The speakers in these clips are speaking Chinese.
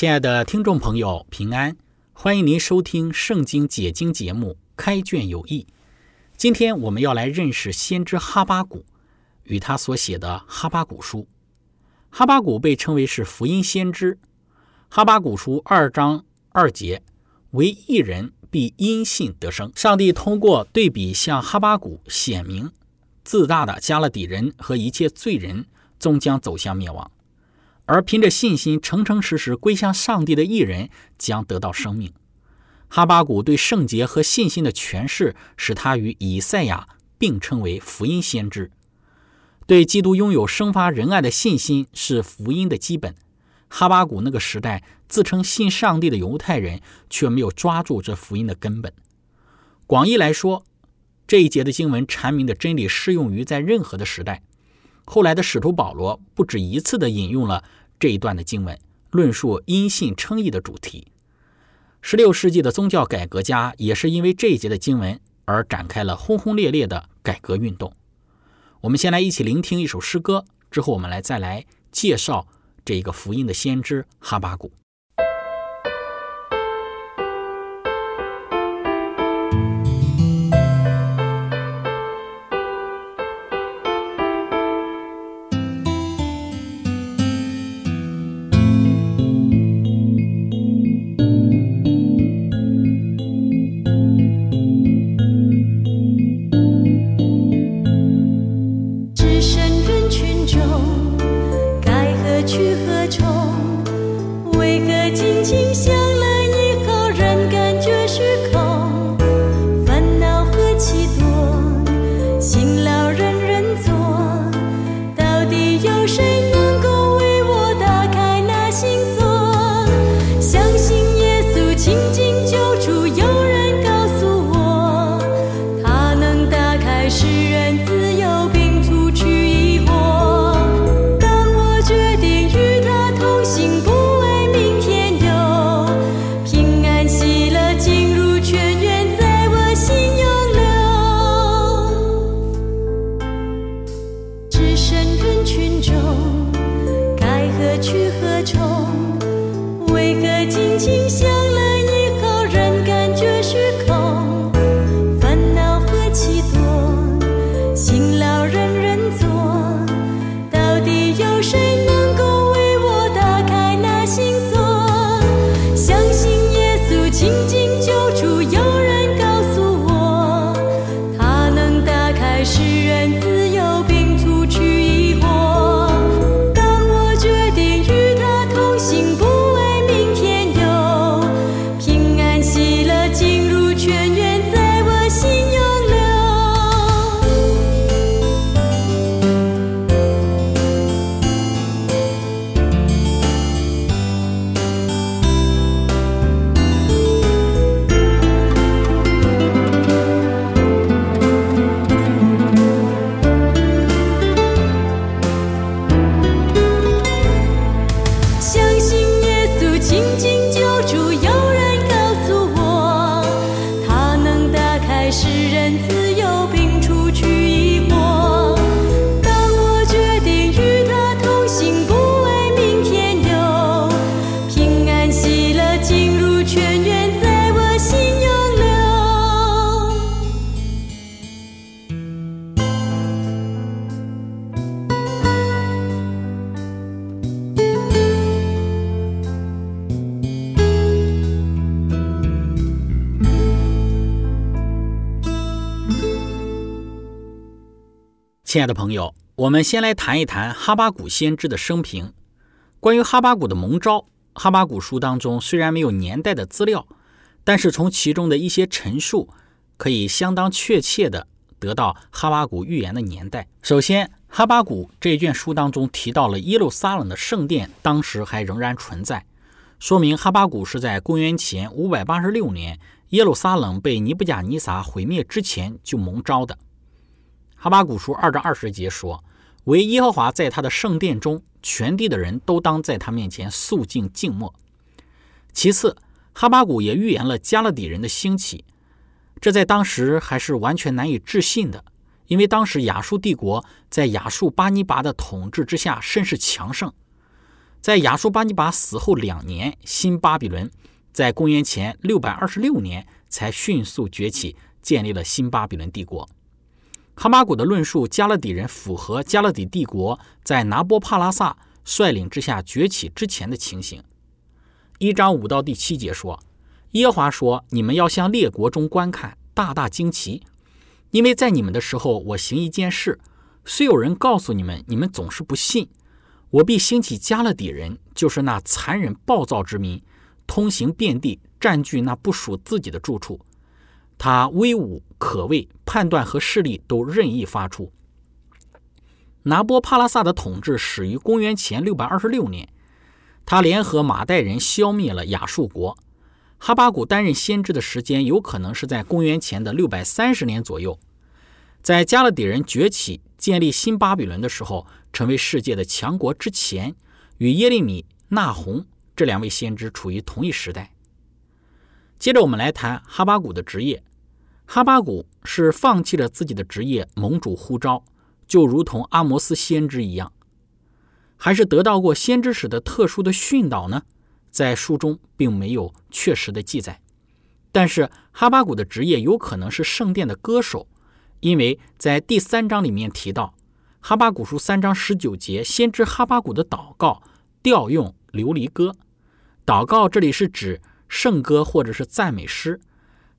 亲爱的听众朋友，平安！欢迎您收听《圣经解经》节目《开卷有益》。今天我们要来认识先知哈巴谷与他所写的《哈巴谷书》。哈巴谷被称为是福音先知。《哈巴谷书》二章二节：“为一人必因信得生。”上帝通过对比向哈巴谷显明，自大的加勒底人和一切罪人终将走向灭亡。而凭着信心诚诚实实归向上帝的艺人将得到生命。哈巴谷对圣洁和信心的诠释，使他与以赛亚并称为福音先知。对基督拥有生发仁爱的信心是福音的基本。哈巴谷那个时代自称信上帝的犹太人，却没有抓住这福音的根本。广义来说，这一节的经文阐明的真理适用于在任何的时代。后来的使徒保罗不止一次地引用了。这一段的经文论述因信称义的主题。十六世纪的宗教改革家也是因为这一节的经文而展开了轰轰烈烈的改革运动。我们先来一起聆听一首诗歌，之后我们来再来介绍这一个福音的先知哈巴谷。亲爱的朋友，我们先来谈一谈哈巴谷先知的生平。关于哈巴谷的蒙召，哈巴谷书当中虽然没有年代的资料，但是从其中的一些陈述，可以相当确切的得到哈巴谷预言的年代。首先，哈巴谷这一卷书当中提到了耶路撒冷的圣殿当时还仍然存在，说明哈巴谷是在公元前五百八十六年耶路撒冷被尼布甲尼撒毁灭之前就蒙召的。哈巴谷书二章二十节说：“唯耶和华在他的圣殿中，全地的人都当在他面前肃静静默。”其次，哈巴谷也预言了加勒底人的兴起，这在当时还是完全难以置信的，因为当时亚述帝国在亚述巴尼拔的统治之下甚是强盛。在亚述巴尼拔死后两年，新巴比伦在公元前六百二十六年才迅速崛起，建立了新巴比伦帝国。哈马谷的论述，加勒底人符合加勒底帝国在拿波帕拉萨率领之下崛起之前的情形。一章五到第七节说：“耶华说，你们要向列国中观看，大大惊奇，因为在你们的时候，我行一件事，虽有人告诉你们，你们总是不信。我必兴起加勒底人，就是那残忍暴躁之民，通行遍地，占据那不属自己的住处。”他威武可畏，判断和势力都任意发出。拿波帕拉萨的统治始于公元前六百二十六年，他联合马代人消灭了亚述国。哈巴谷担任先知的时间有可能是在公元前的六百三十年左右。在加勒底人崛起、建立新巴比伦的时候，成为世界的强国之前，与耶利米、纳洪这两位先知处于同一时代。接着，我们来谈哈巴谷的职业。哈巴谷是放弃了自己的职业，盟主呼召，就如同阿摩斯先知一样，还是得到过先知使的特殊的训导呢？在书中并没有确实的记载。但是哈巴谷的职业有可能是圣殿的歌手，因为在第三章里面提到，哈巴谷书三章十九节，先知哈巴谷的祷告调用琉璃歌。祷告这里是指圣歌或者是赞美诗。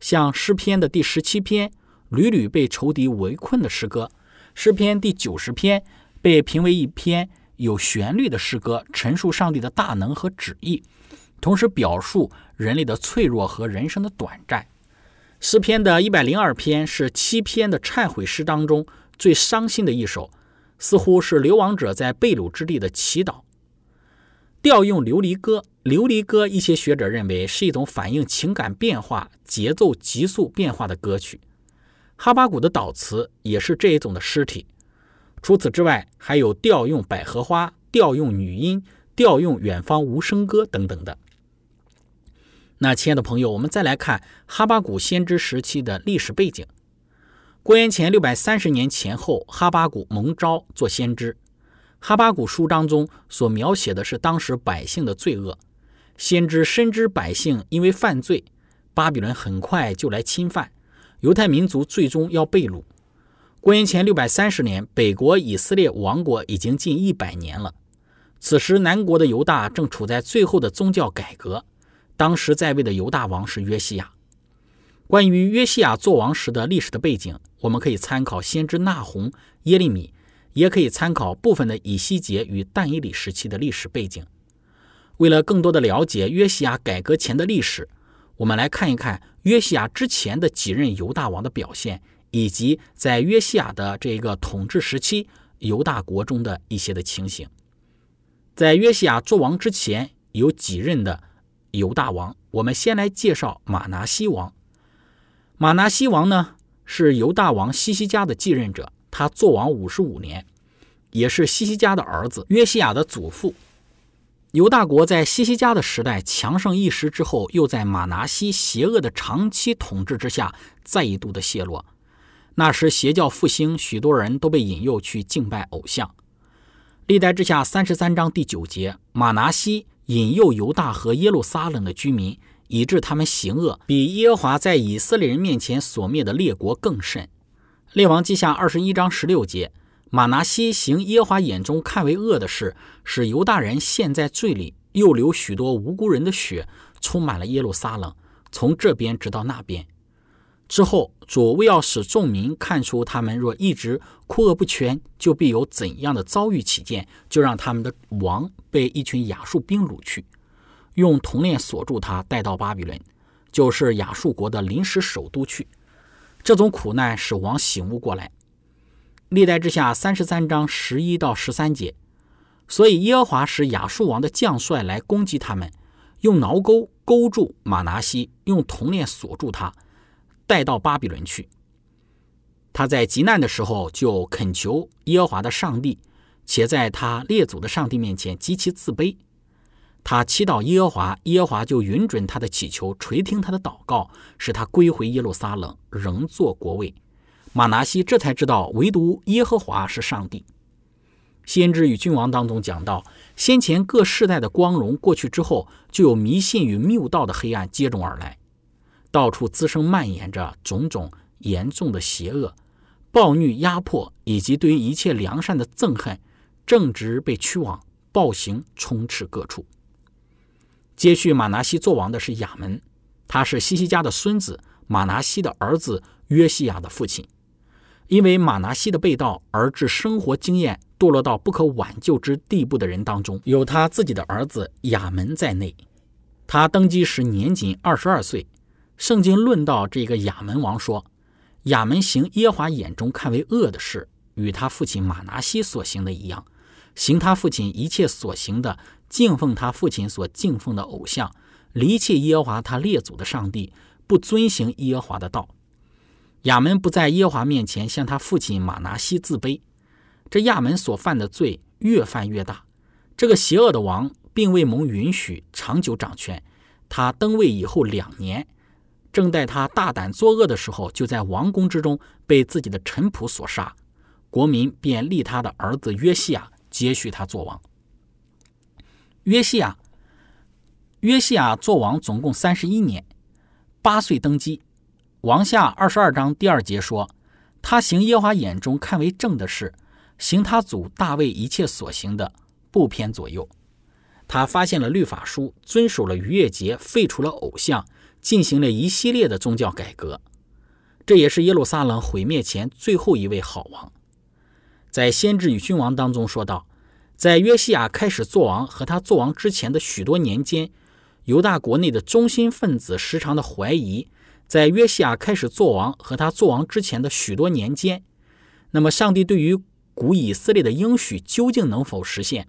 像诗篇的第十七篇，屡屡被仇敌围困的诗歌；诗篇第九十篇被评为一篇有旋律的诗歌，陈述上帝的大能和旨意，同时表述人类的脆弱和人生的短暂。诗篇的一百零二篇是七篇的忏悔诗当中最伤心的一首，似乎是流亡者在被掳之地的祈祷。调用琉璃歌。琉璃歌，一些学者认为是一种反映情感变化、节奏急速变化的歌曲。哈巴谷的祷词也是这一种的诗体。除此之外，还有调用百合花、调用女音、调用远方无声歌等等的。那，亲爱的朋友，我们再来看哈巴谷先知时期的历史背景。公元前六百三十年前后，哈巴谷蒙召做先知。哈巴谷书当中所描写的是当时百姓的罪恶。先知深知百姓因为犯罪，巴比伦很快就来侵犯，犹太民族最终要被掳。公元前六百三十年，北国以色列王国已经近一百年了。此时，南国的犹大正处在最后的宗教改革。当时在位的犹大王是约西亚。关于约西亚做王时的历史的背景，我们可以参考先知纳洪、耶利米，也可以参考部分的以西结与但以理时期的历史背景。为了更多的了解约西亚改革前的历史，我们来看一看约西亚之前的几任犹大王的表现，以及在约西亚的这个统治时期犹大国中的一些的情形。在约西亚做王之前，有几任的犹大王。我们先来介绍马拿西王。马拿西王呢是犹大王西西家的继任者，他做王五十五年，也是西西家的儿子约西亚的祖父。犹大国在西西家的时代强盛一时之后，又在马拿西邪恶的长期统治之下再一度的陷落。那时邪教复兴，许多人都被引诱去敬拜偶像。历代之下三十三章第九节，马拿西引诱犹大和耶路撒冷的居民，以致他们行恶，比耶和华在以色列人面前所灭的列国更甚。列王记下二十一章十六节。马拿西行耶华眼中看为恶的事，使犹大人陷在罪里，又流许多无辜人的血，充满了耶路撒冷，从这边直到那边。之后，主为要使众民看出他们若一直哭恶不全，就必有怎样的遭遇起见，就让他们的王被一群亚述兵掳去，用铜链锁住他，带到巴比伦，就是亚述国的临时首都去。这种苦难使王醒悟过来。历代之下三十三章十一到十三节，所以耶和华使亚述王的将帅来攻击他们，用挠钩勾住马拿西，用铜链锁住他。带到巴比伦去。他在极难的时候就恳求耶和华的上帝，且在他列祖的上帝面前极其自卑。他祈祷耶和华，耶和华就允准他的祈求，垂听他的祷告，使他归回耶路撒冷，仍做国位。马拿西这才知道，唯独耶和华是上帝。先知与君王当中讲到，先前各世代的光荣过去之后，就有迷信与谬道的黑暗接踵而来。到处滋生蔓延着种种严重的邪恶、暴虐、压迫，以及对于一切良善的憎恨，正直被驱往，暴行充斥各处。接续马拿西做王的是亚门，他是西西家的孙子，马拿西的儿子约西亚的父亲。因为马拿西的被盗而致生活经验堕落到不可挽救之地步的人当中，有他自己的儿子亚门在内。他登基时年仅二十二岁。圣经论到这个亚门王说：“亚门行耶华眼中看为恶的事，与他父亲马拿西所行的一样，行他父亲一切所行的，敬奉他父亲所敬奉的偶像，离弃耶和华他列祖的上帝，不遵行耶和华的道。亚门不在耶和华面前向他父亲马拿西自卑。这亚门所犯的罪越犯越大。这个邪恶的王并未蒙允许长久掌权，他登位以后两年。”正待他大胆作恶的时候，就在王宫之中被自己的臣仆所杀，国民便立他的儿子约西亚接续他做王。约西亚，约西亚做王总共三十一年，八岁登基。王下二十二章第二节说，他行耶和华眼中看为正的事，行他祖大卫一切所行的，不偏左右。他发现了律法书，遵守了逾越节，废除了偶像。进行了一系列的宗教改革，这也是耶路撒冷毁灭前最后一位好王。在先知与君王当中说道，在约西亚开始做王和他做王之前的许多年间，犹大国内的中心分子时常的怀疑，在约西亚开始做王和他做王之前的许多年间，那么上帝对于古以色列的应许究竟能否实现？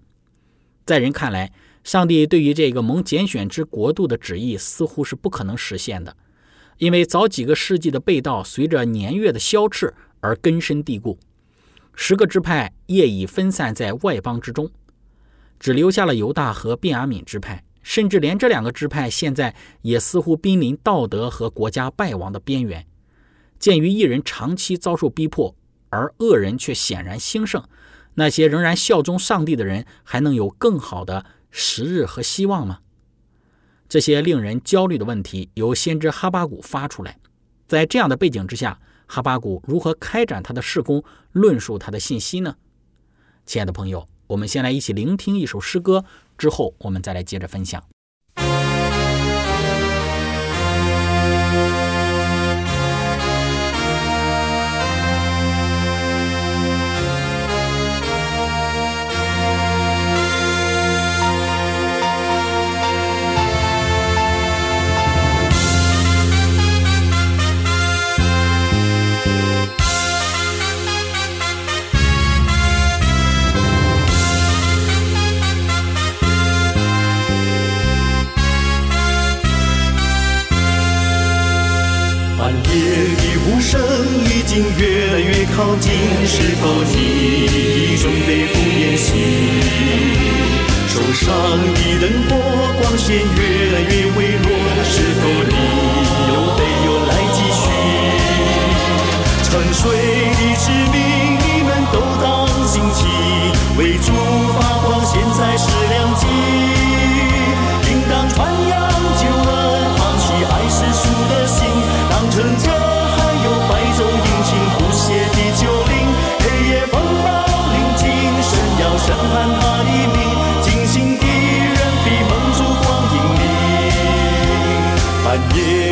在人看来。上帝对于这个蒙拣选之国度的旨意似乎是不可能实现的，因为早几个世纪的被盗随着年月的消逝而根深蒂固，十个支派业已分散在外邦之中，只留下了犹大和便雅悯支派，甚至连这两个支派现在也似乎濒临道德和国家败亡的边缘。鉴于一人长期遭受逼迫，而恶人却显然兴盛，那些仍然效忠上帝的人还能有更好的？时日和希望吗？这些令人焦虑的问题由先知哈巴谷发出来。在这样的背景之下，哈巴古如何开展他的事工，论述他的信息呢？亲爱的朋友，我们先来一起聆听一首诗歌，之后我们再来接着分享。暗夜的呼声已经越来越靠近，是否你已准备赴宴席？手上的灯火光线越夜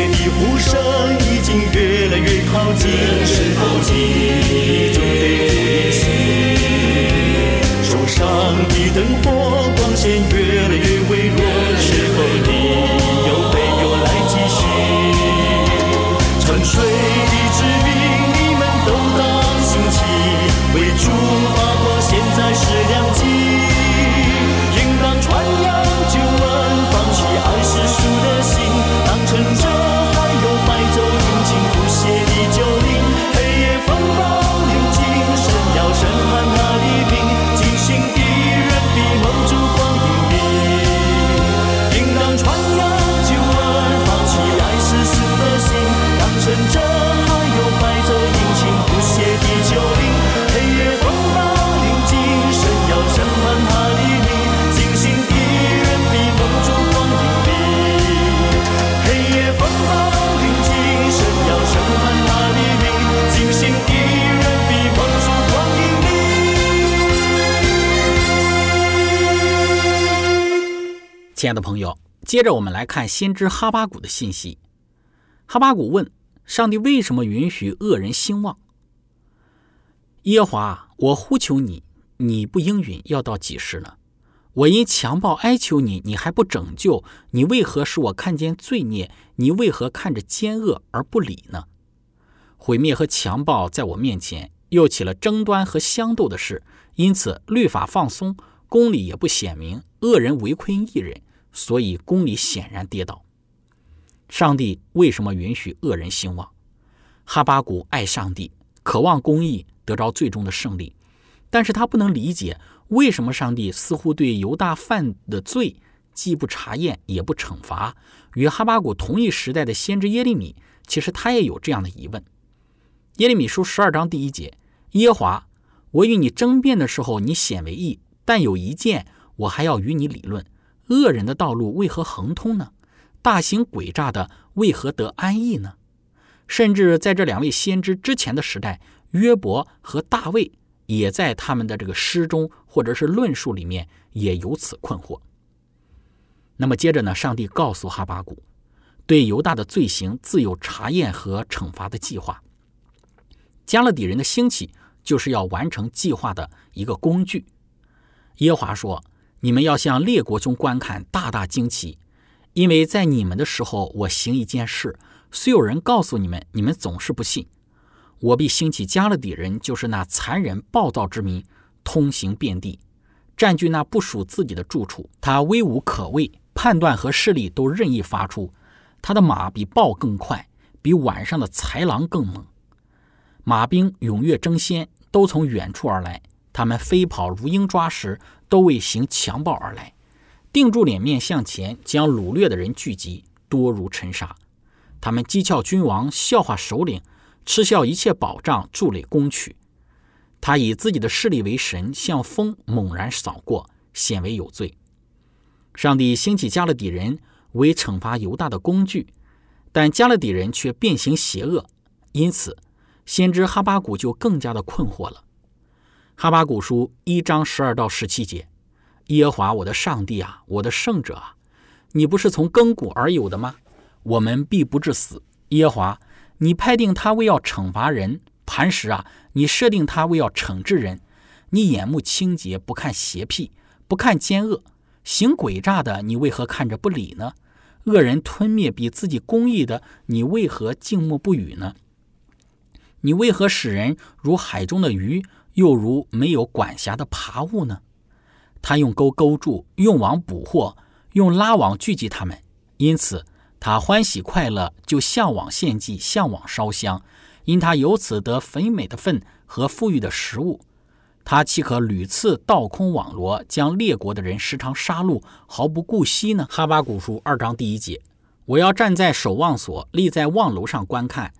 亲爱的朋友，接着我们来看先知哈巴谷的信息。哈巴谷问上帝为什么允许恶人兴旺？耶和华，我呼求你，你不应允，要到几时呢？我因强暴哀求你，你还不拯救，你为何使我看见罪孽？你为何看着奸恶而不理呢？毁灭和强暴在我面前，又起了争端和相斗的事，因此律法放松，公理也不显明，恶人围困一人，所以公理显然跌倒。上帝为什么允许恶人兴旺？哈巴谷爱上帝，渴望公义得着最终的胜利，但是他不能理解为什么上帝似乎对犹大犯的罪既不查验也不惩罚。与哈巴谷同一时代的先知耶利米，其实他也有这样的疑问。耶利米书十二章第一节：耶华，我与你争辩的时候，你显为义；但有一件，我还要与你理论：恶人的道路为何横通呢？大行诡诈的为何得安逸呢？甚至在这两位先知之前的时代，约伯和大卫也在他们的这个诗中或者是论述里面也有此困惑。那么接着呢，上帝告诉哈巴谷，对犹大的罪行自有查验和惩罚的计划。加勒底人的兴起就是要完成计划的一个工具。耶华说：“你们要向列国中观看，大大惊奇，因为在你们的时候，我行一件事，虽有人告诉你们，你们总是不信。我必兴起加勒底人，就是那残忍暴躁之民，通行遍地，占据那不属自己的住处。他威武可畏，判断和势力都任意发出。他的马比豹更快，比晚上的豺狼更猛。马兵踊跃争先，都从远处而来。他们飞跑如鹰抓食，都为行强暴而来。定住脸面向前，将掳掠的人聚集，多如尘沙。他们讥诮君王，笑话首领，嗤笑一切保障，筑垒攻取。他以自己的势力为神，像风猛然扫过，显为有罪。上帝兴起加勒底人为惩罚犹大的工具，但加勒底人却变形邪恶，因此先知哈巴谷就更加的困惑了。哈巴谷书一章十二到十七节：耶和华我的上帝啊，我的圣者啊，你不是从亘古而有的吗？我们必不至死。耶和华，你派定他为要惩罚人；磐石啊，你设定他为要惩治人。你眼目清洁，不看邪僻，不看奸恶，行诡诈的，你为何看着不理呢？恶人吞灭比自己公义的，你为何静默不语呢？你为何使人如海中的鱼，又如没有管辖的爬物呢？他用钩勾住，用网捕获，用拉网聚集他们，因此他欢喜快乐，就向往献祭，向往烧香，因他由此得肥美的粪和富裕的食物。他岂可屡次倒空网罗，将列国的人时常杀戮，毫不顾惜呢？哈巴古书二章第一节：我要站在守望所，立在望楼上观看，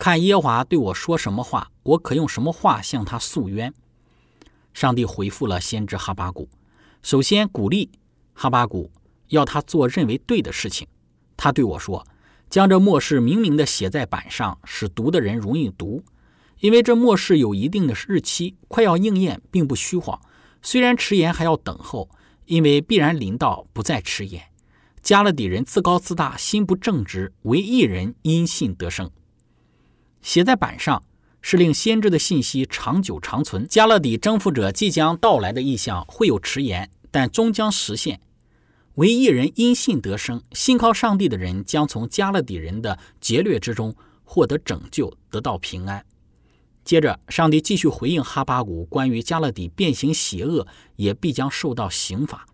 看耶华对我说什么话，我可用什么话向他诉冤。上帝回复了先知哈巴谷，首先鼓励哈巴谷，要他做认为对的事情。他对我说：“将这末世明明的写在板上，使读的人容易读。”因为这末世有一定的日期，快要应验，并不虚晃。虽然迟延，还要等候，因为必然临到，不再迟延。加勒底人自高自大，心不正直，唯一人因信得胜。写在板上，是令先知的信息长久长存。加勒底征服者即将到来的意象会有迟延，但终将实现。唯一人因信得生，信靠上帝的人将从加勒底人的劫掠之中获得拯救，得到平安。接着，上帝继续回应哈巴谷关于加勒底变形邪恶，也必将受到刑罚。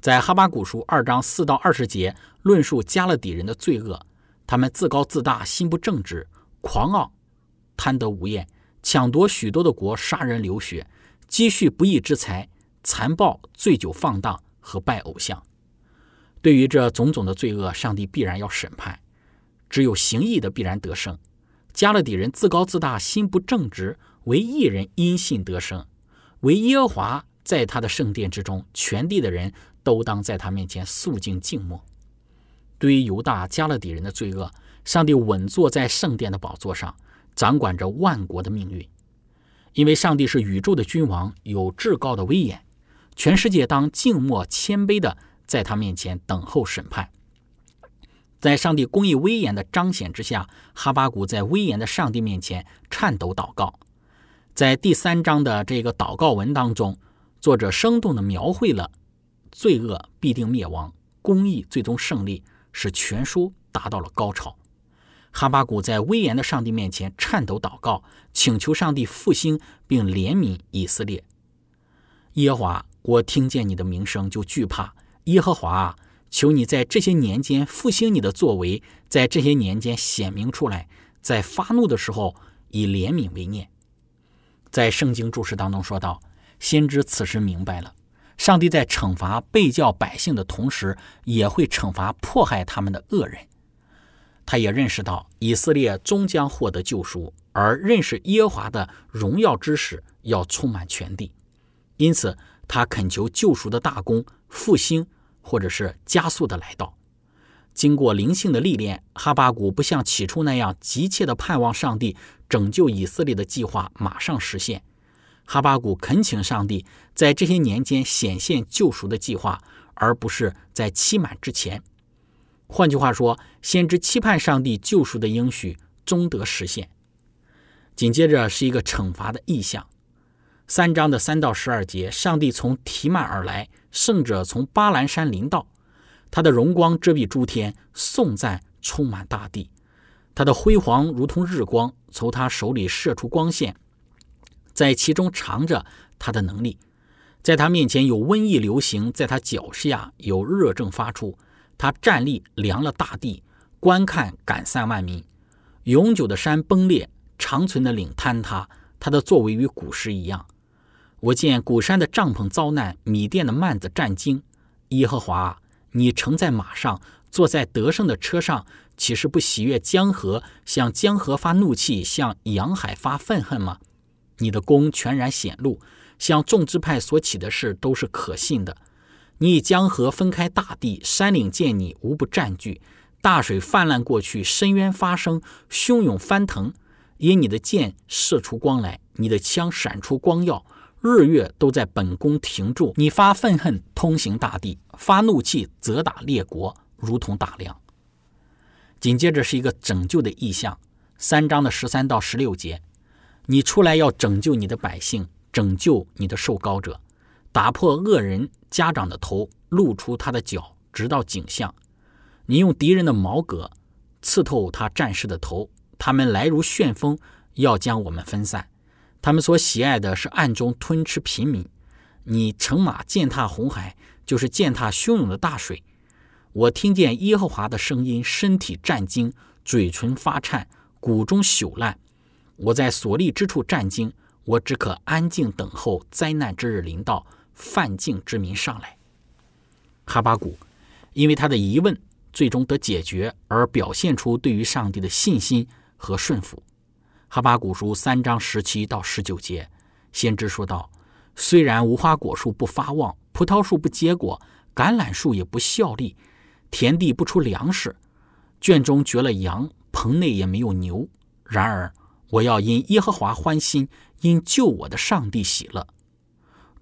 在哈巴谷书二章四到二十节，论述加勒底人的罪恶：他们自高自大，心不正直，狂傲，贪得无厌，抢夺许多的国，杀人流血，积蓄不义之财，残暴，醉酒放荡和拜偶像。对于这种种的罪恶，上帝必然要审判。只有行义的必然得胜。加勒底人自高自大，心不正直，唯一人因信得生，唯耶和华在他的圣殿之中，全地的人。都当在他面前肃静静默。对于犹大加勒底人的罪恶，上帝稳坐在圣殿的宝座上，掌管着万国的命运。因为上帝是宇宙的君王，有至高的威严，全世界当静默谦卑的在他面前等候审判。在上帝公义威严的彰显之下，哈巴谷在威严的上帝面前颤抖祷告。在第三章的这个祷告文当中，作者生动地描绘了。罪恶必定灭亡，公义最终胜利，使全书达到了高潮。哈巴谷在威严的上帝面前颤抖祷告，请求上帝复兴并怜悯以色列。耶和华，我听见你的名声就惧怕。耶和华啊，求你在这些年间复兴你的作为，在这些年间显明出来，在发怒的时候以怜悯为念。在圣经注释当中说道：“先知此时明白了。”上帝在惩罚被教百姓的同时，也会惩罚迫害他们的恶人。他也认识到以色列终将获得救赎，而认识耶和华的荣耀之时要充满全地。因此，他恳求救赎的大功复兴，或者是加速的来到。经过灵性的历练，哈巴谷不像起初那样急切的盼望上帝拯救以色列的计划马上实现。哈巴谷恳请上帝在这些年间显现救赎的计划，而不是在期满之前。换句话说，先知期盼上帝救赎的应许终得实现。紧接着是一个惩罚的意象。三章的三到十二节，上帝从提曼而来，圣者从巴兰山临到，他的荣光遮蔽诸天，颂赞充满大地，他的辉煌如同日光，从他手里射出光线。在其中藏着他的能力，在他面前有瘟疫流行，在他脚下有热症发出。他站立量了大地，观看赶散万民。永久的山崩裂，长存的岭坍塌。他的作为与古时一样。我见古山的帐篷遭难，米店的幔子战惊。耶和华，你乘在马上，坐在得胜的车上，岂是不喜悦江河，向江河发怒气，向洋海发愤恨吗？你的功全然显露，向众支派所起的事都是可信的。你以江河分开大地，山岭见你无不占据。大水泛滥过去，深渊发生，汹涌翻腾。因你的箭射出光来，你的枪闪出光耀，日月都在本宫停住。你发愤恨，通行大地；发怒气，责打列国，如同打量。紧接着是一个拯救的意象，三章的十三到十六节。你出来要拯救你的百姓，拯救你的受膏者，打破恶人家长的头，露出他的脚，直到颈项。你用敌人的矛戈刺透他战士的头。他们来如旋风，要将我们分散。他们所喜爱的是暗中吞吃平民。你乘马践踏红海，就是践踏汹涌的大水。我听见耶和华的声音，身体战惊，嘴唇发颤，骨中朽烂。我在所立之处战惊，我只可安静等候灾难之日临到，犯境之民上来。哈巴谷因为他的疑问最终得解决，而表现出对于上帝的信心和顺服。哈巴谷书三章十七到十九节，先知说道：“虽然无花果树不发旺，葡萄树不结果，橄榄树也不效力，田地不出粮食，圈中绝了羊，棚内也没有牛，然而。”我要因耶和华欢心，因救我的上帝喜乐。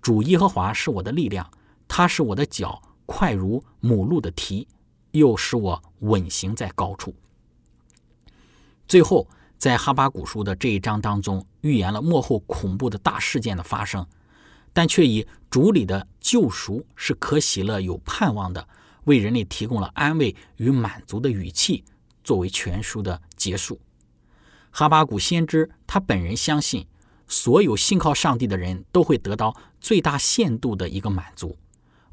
主耶和华是我的力量，他使我的脚快如母鹿的蹄，又使我稳行在高处。最后，在哈巴古书的这一章当中，预言了幕后恐怖的大事件的发生，但却以主里的救赎是可喜乐、有盼望的，为人类提供了安慰与满足的语气，作为全书的结束。哈巴古先知他本人相信，所有信靠上帝的人都会得到最大限度的一个满足。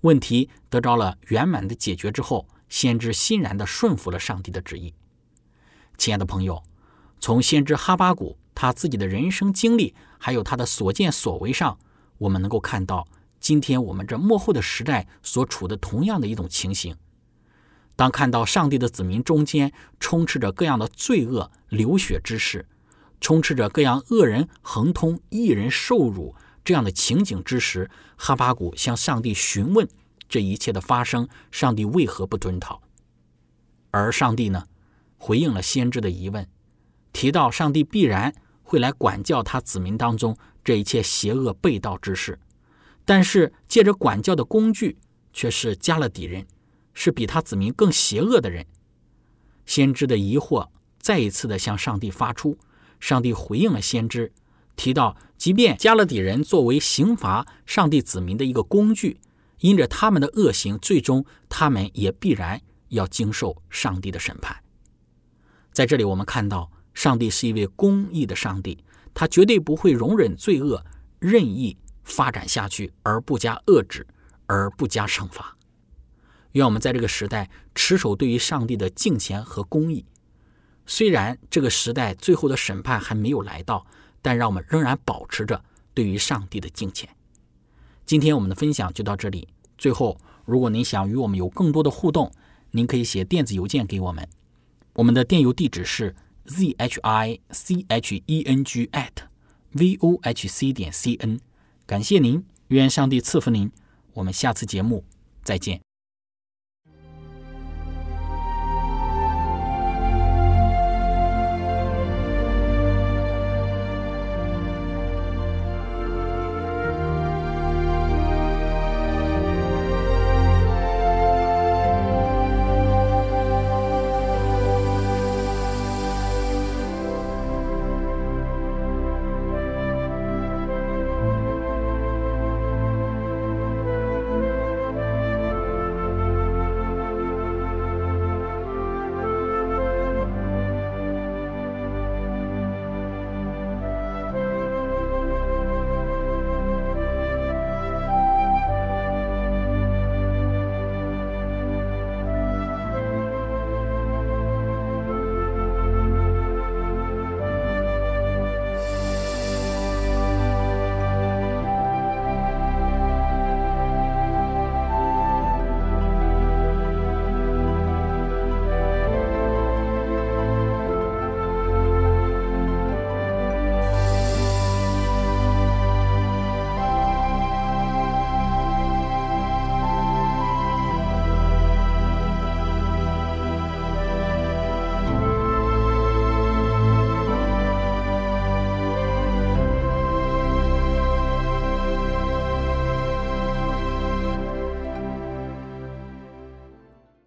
问题得着了圆满的解决之后，先知欣然地顺服了上帝的旨意。亲爱的朋友。从先知哈巴谷他自己的人生经历，还有他的所见所为上，我们能够看到今天我们这幕后的时代所处的同样的一种情形。当看到上帝的子民中间充斥着各样的罪恶、流血之事，充斥着各样恶人横通、一人受辱这样的情景之时，哈巴谷向上帝询问这一切的发生，上帝为何不遵讨？而上帝呢，回应了先知的疑问。提到上帝必然会来管教他子民当中这一切邪恶背道之事，但是借着管教的工具却是加勒底人，是比他子民更邪恶的人。先知的疑惑再一次的向上帝发出，上帝回应了先知，提到即便加勒底人作为刑罚上帝子民的一个工具，因着他们的恶行，最终他们也必然要经受上帝的审判。在这里，我们看到。上帝是一位公义的上帝，他绝对不会容忍罪恶任意发展下去而不加遏制，而不加惩罚。愿我们在这个时代持守对于上帝的敬虔和公义。虽然这个时代最后的审判还没有来到，但让我们仍然保持着对于上帝的敬虔。今天我们的分享就到这里。最后，如果您想与我们有更多的互动，您可以写电子邮件给我们，我们的电邮地址是。z h i c h e n g at v o h c 点 c n，感谢您，愿上帝赐福您，我们下次节目再见。